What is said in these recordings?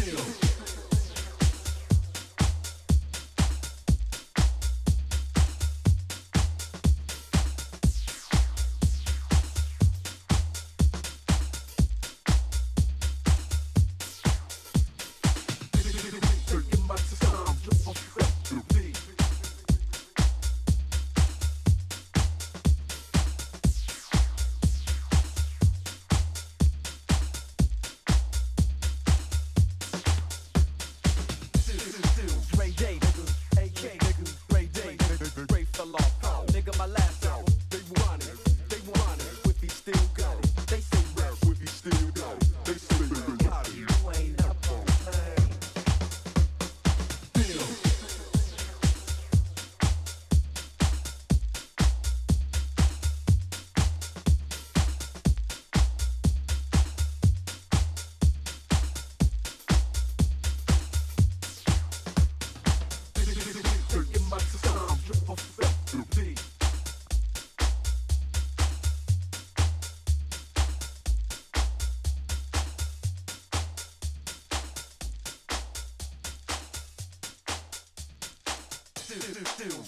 Brasil.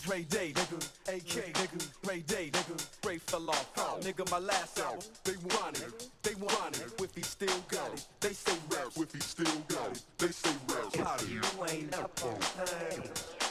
Ray Day, nigga, AK, nigga, Ray Day, nigga, Ray fell off. Oh. Nigga, my last album, they want it, they want it. If he still got it, they say rap. If he still got it, they say rap. You ain't up on things.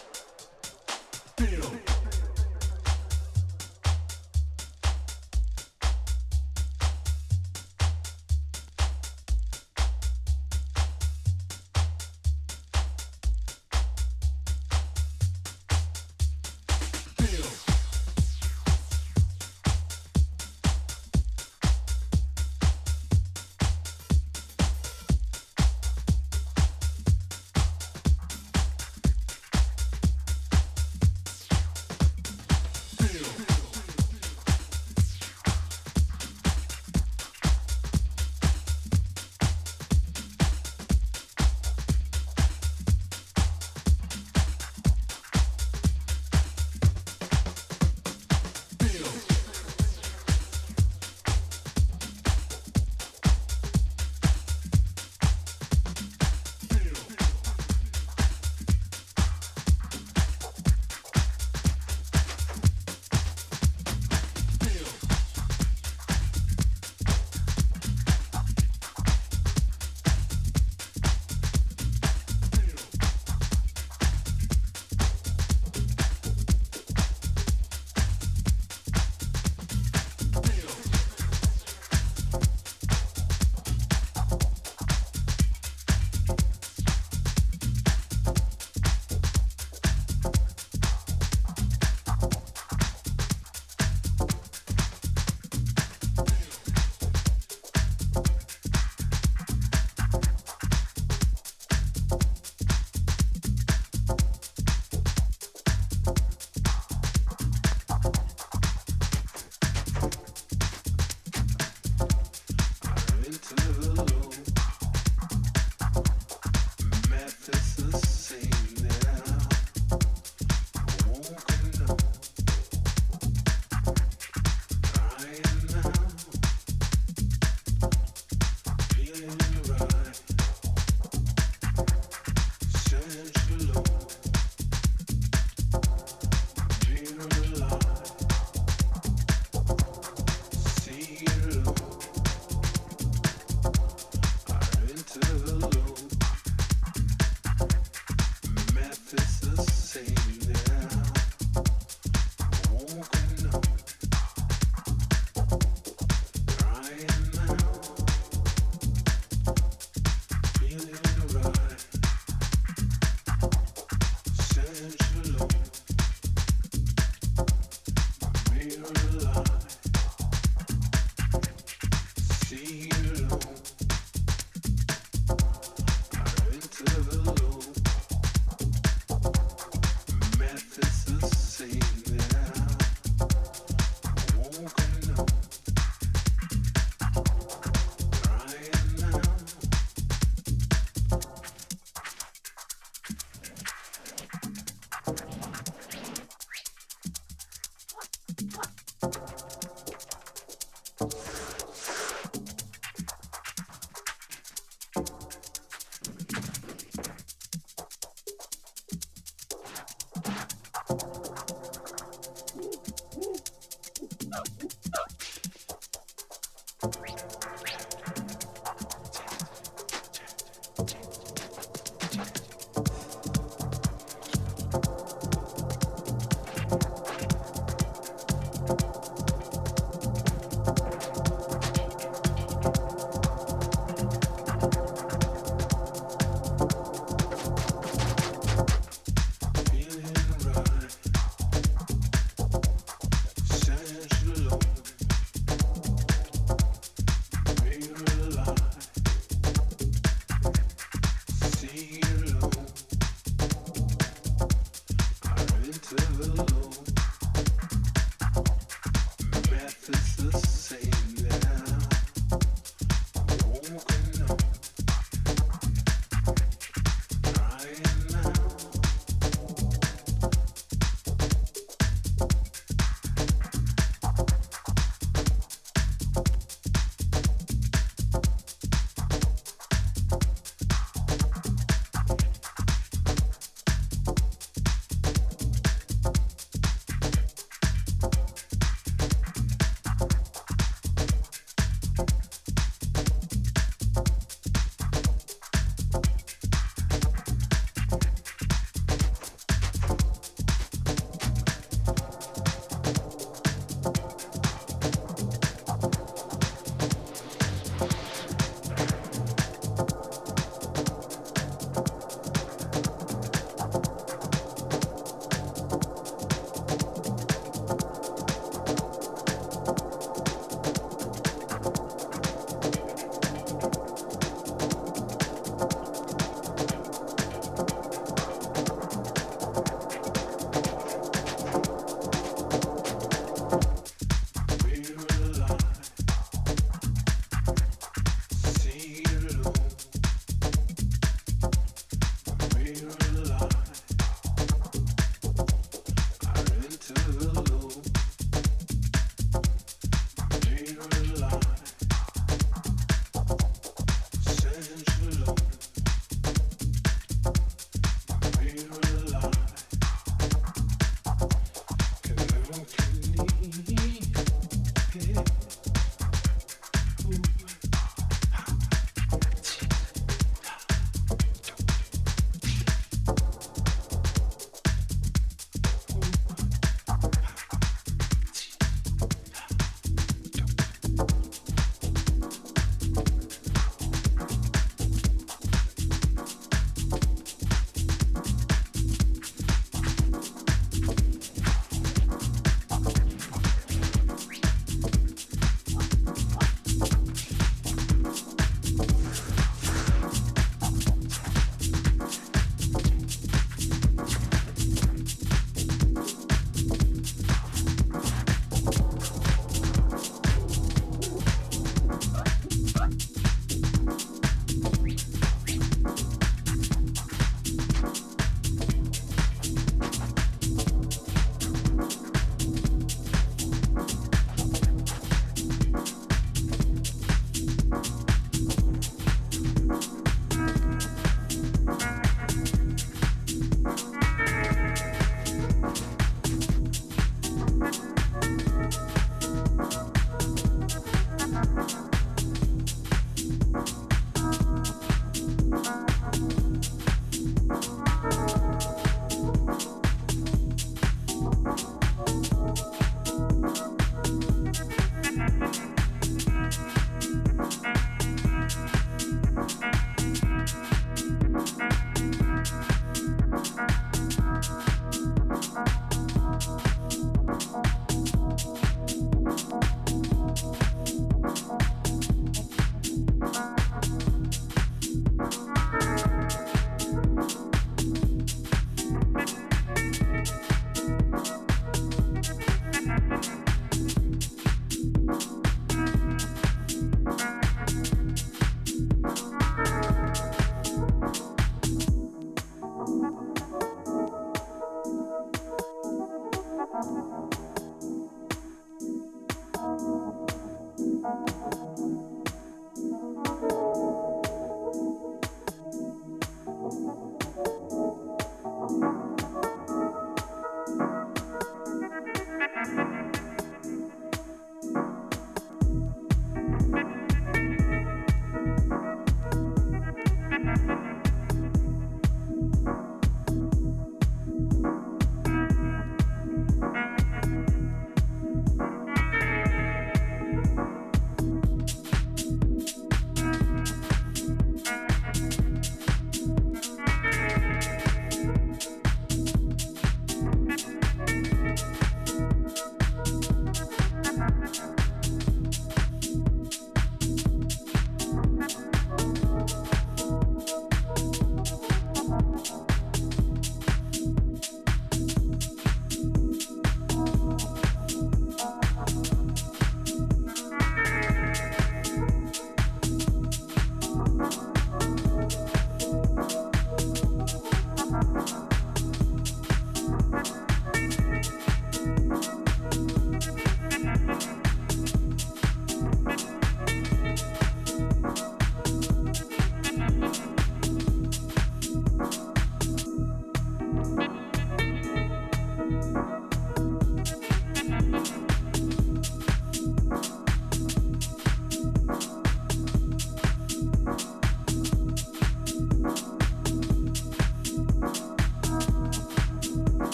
What?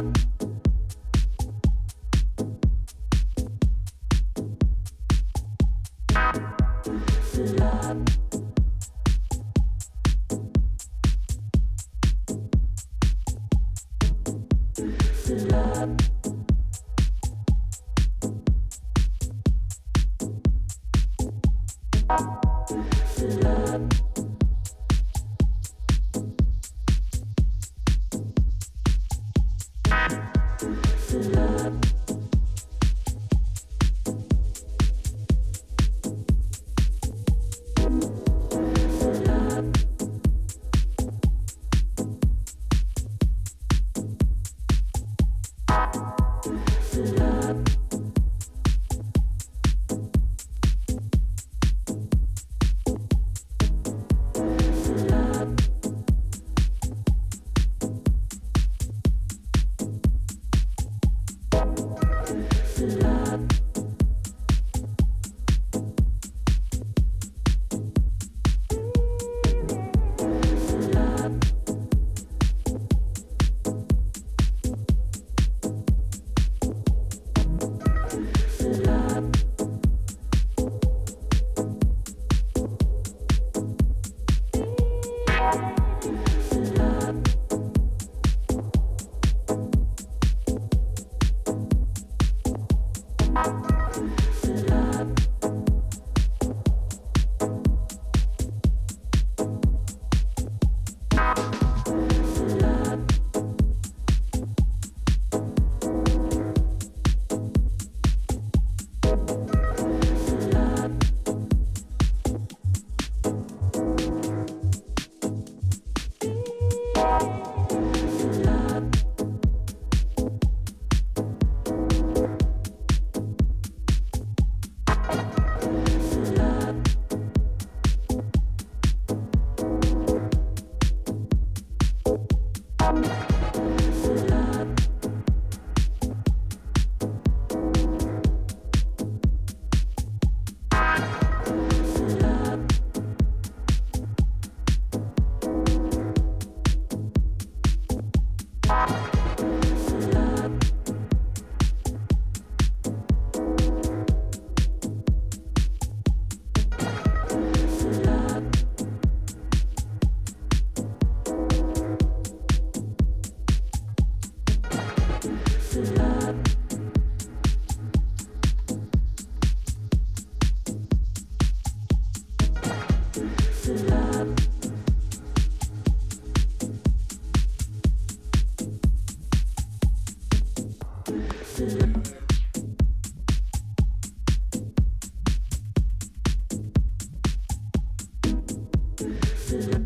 Love. Listen.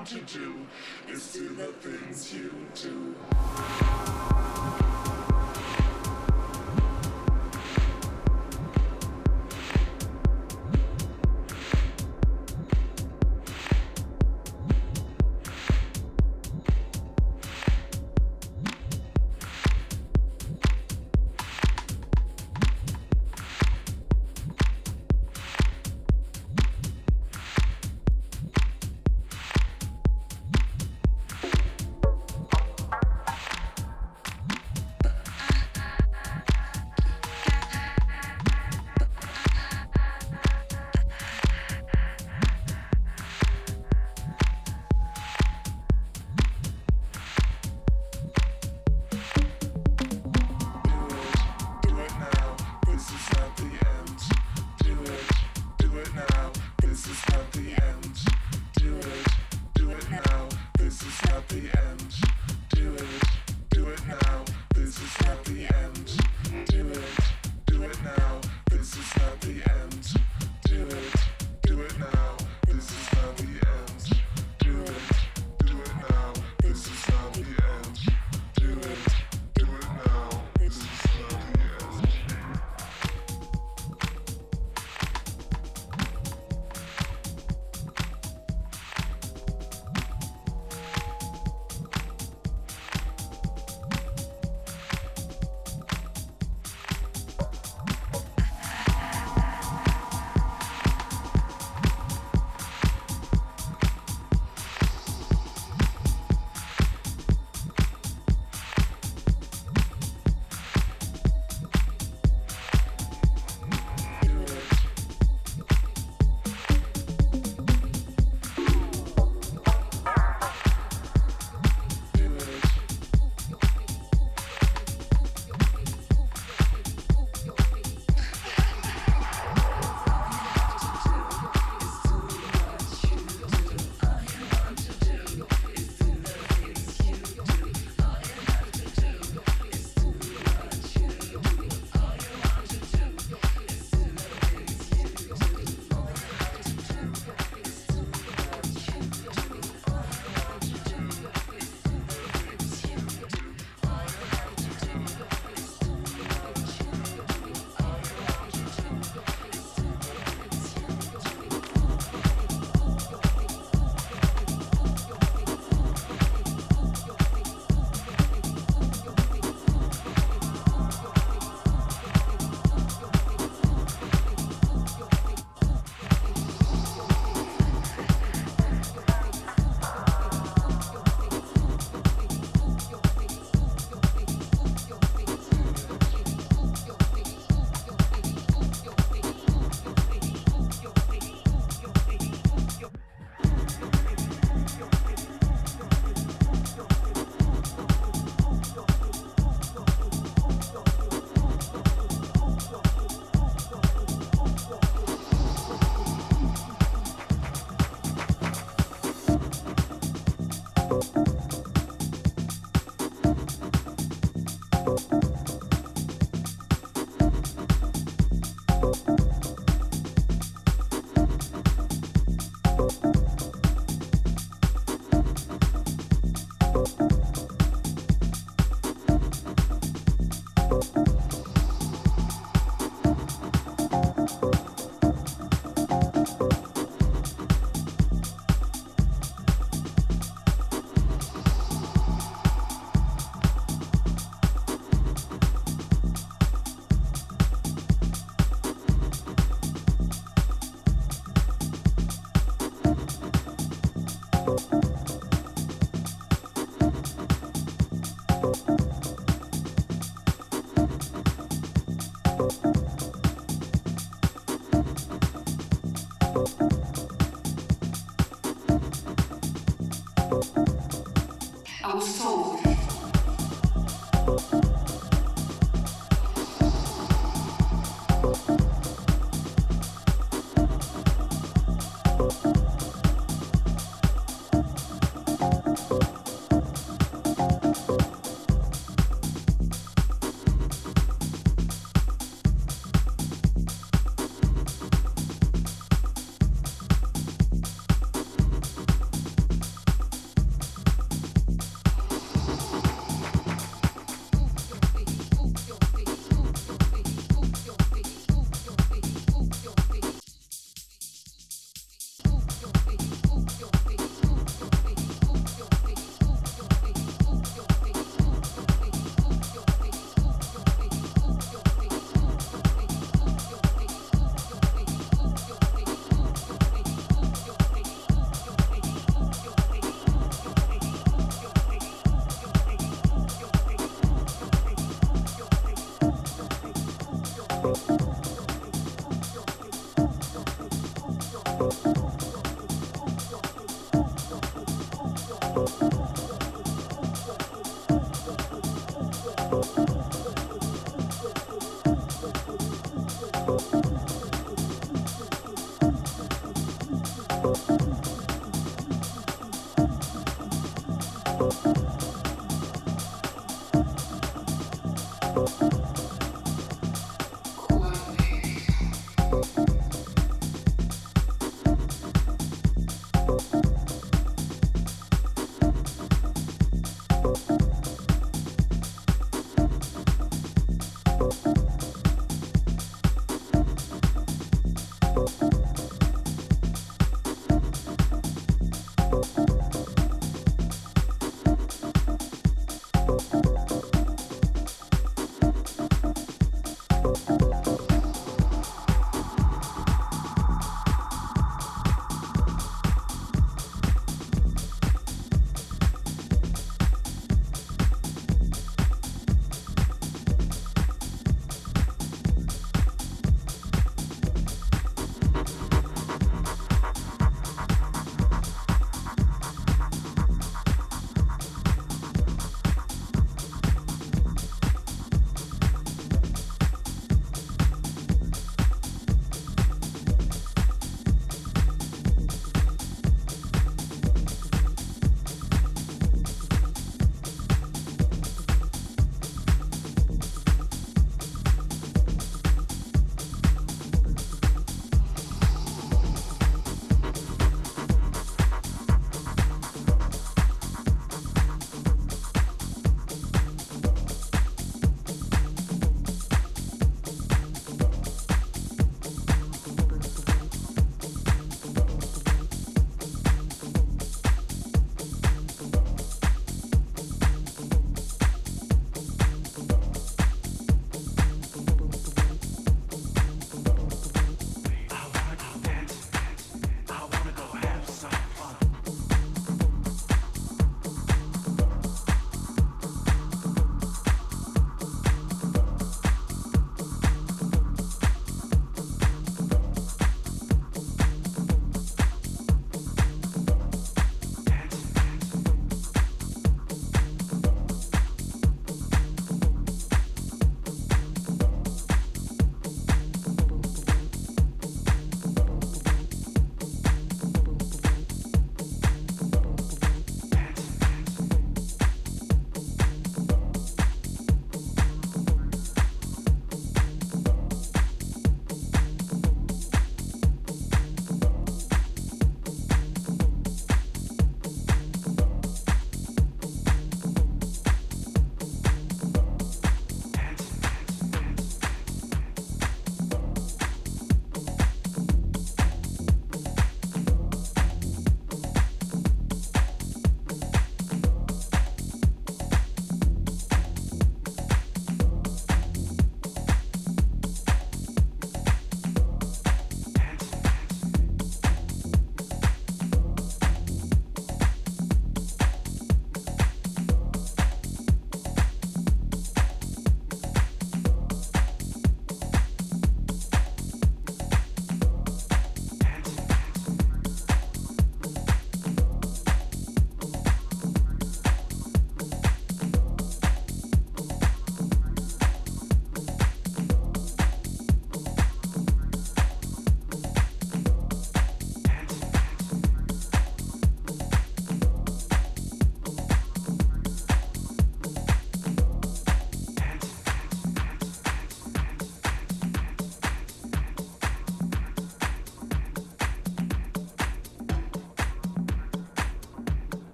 want to do is do the things you do.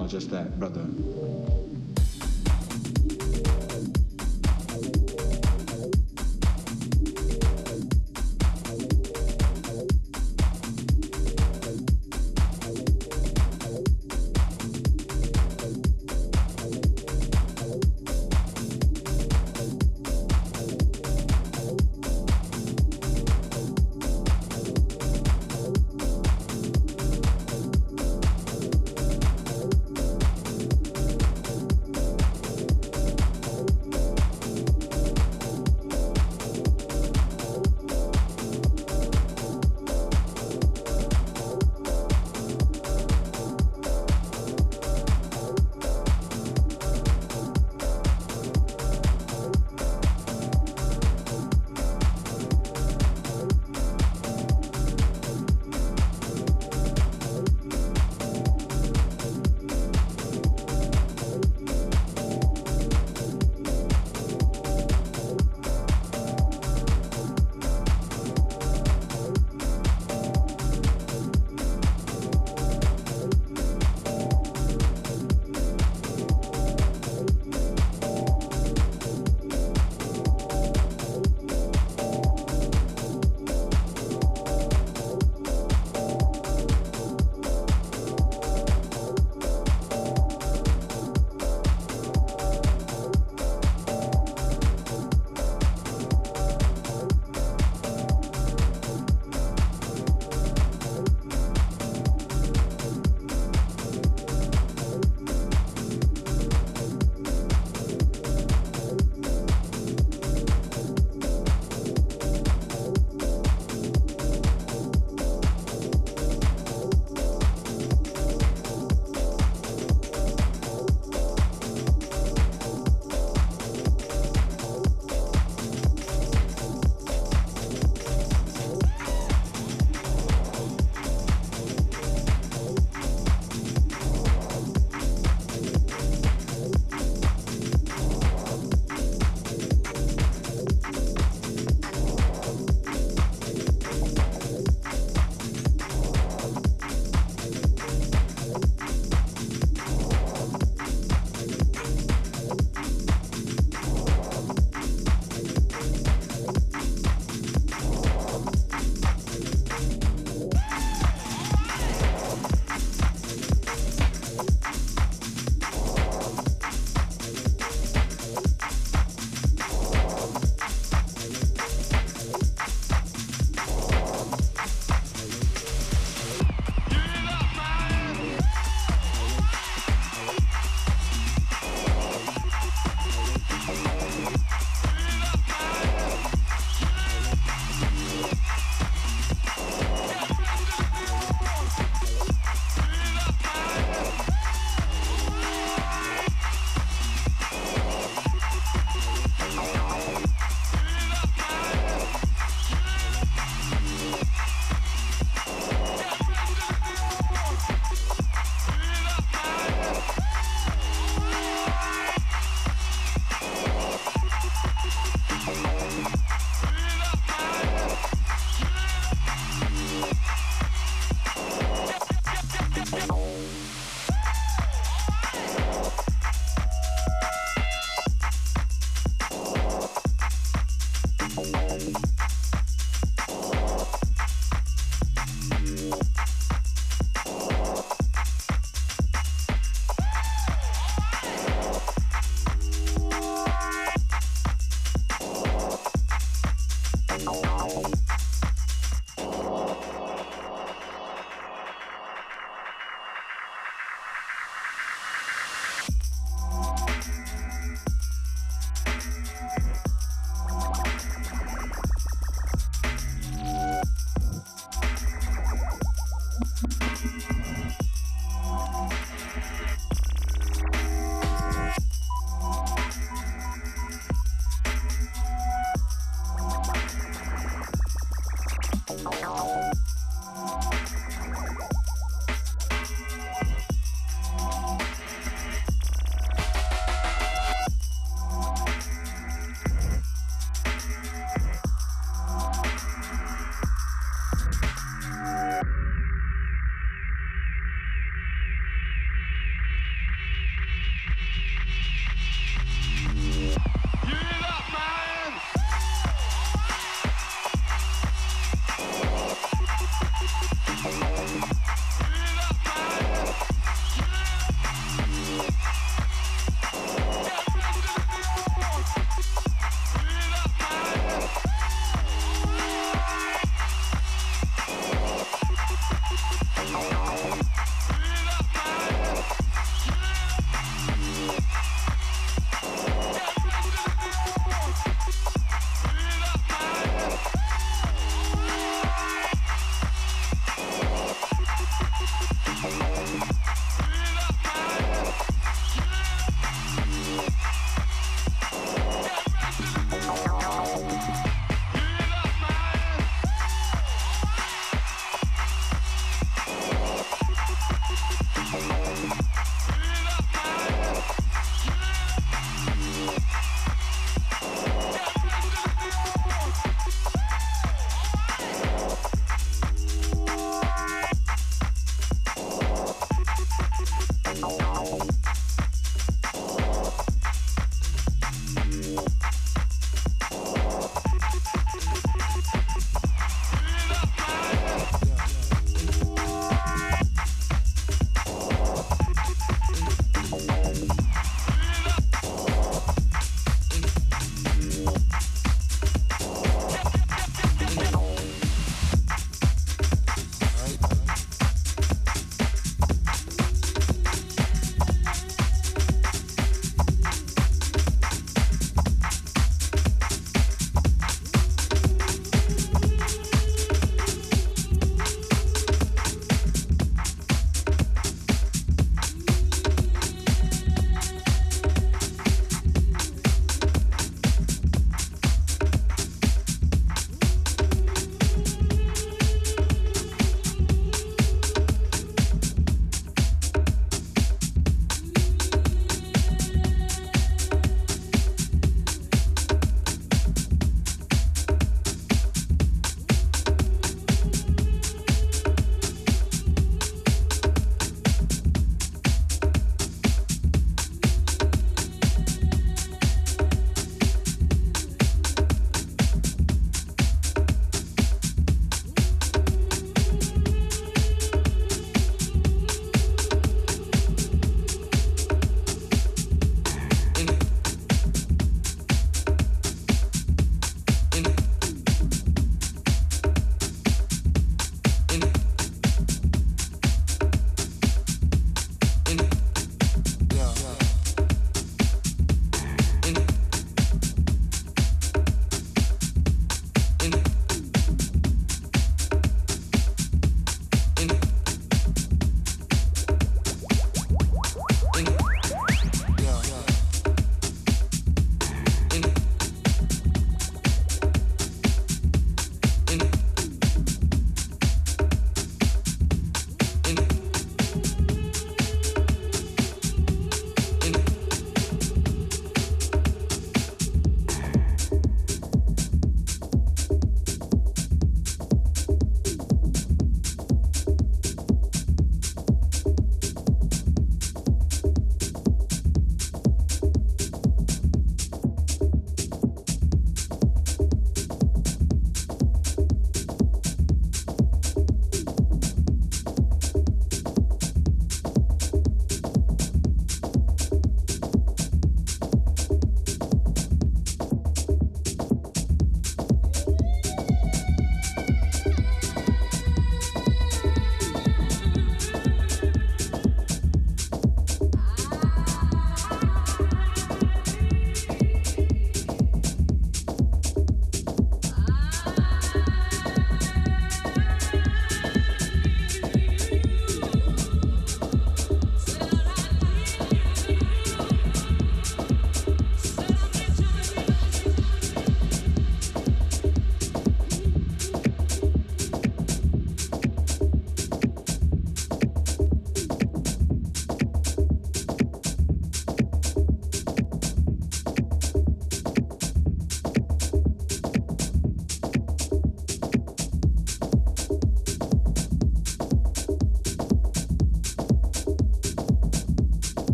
Called just that, brother.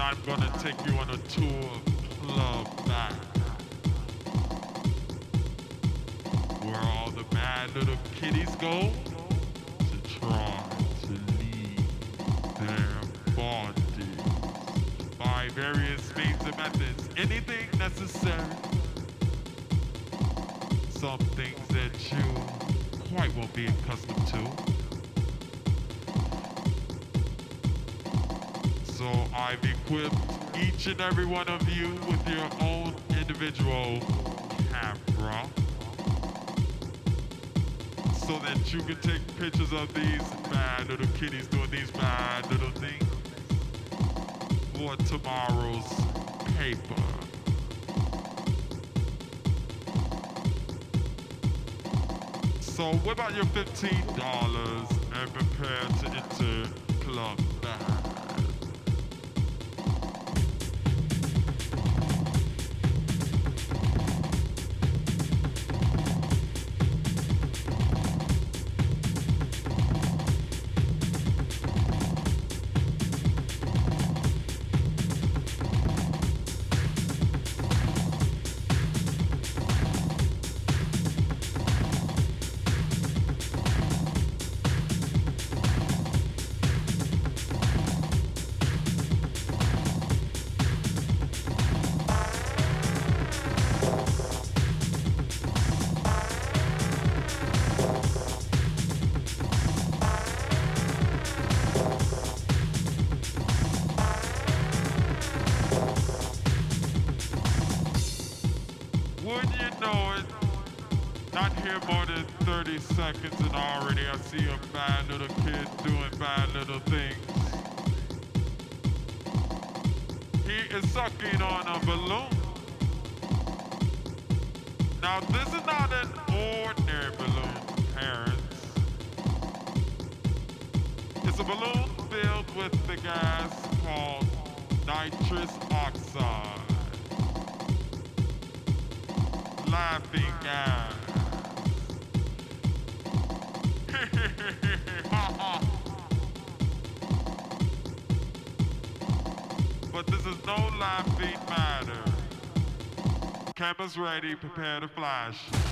I'm gonna take you on a tour of Club Bad. Where all the bad little kitties go to try to leave their bodies by various means and methods. Anything necessary. Some things that you quite won't be accustomed to. So I've equipped each and every one of you with your own individual camera so that you can take pictures of these bad little kitties doing these bad little things for tomorrow's paper. So what about your $15 and prepare to enter Club? Cameras ready, prepare to flash.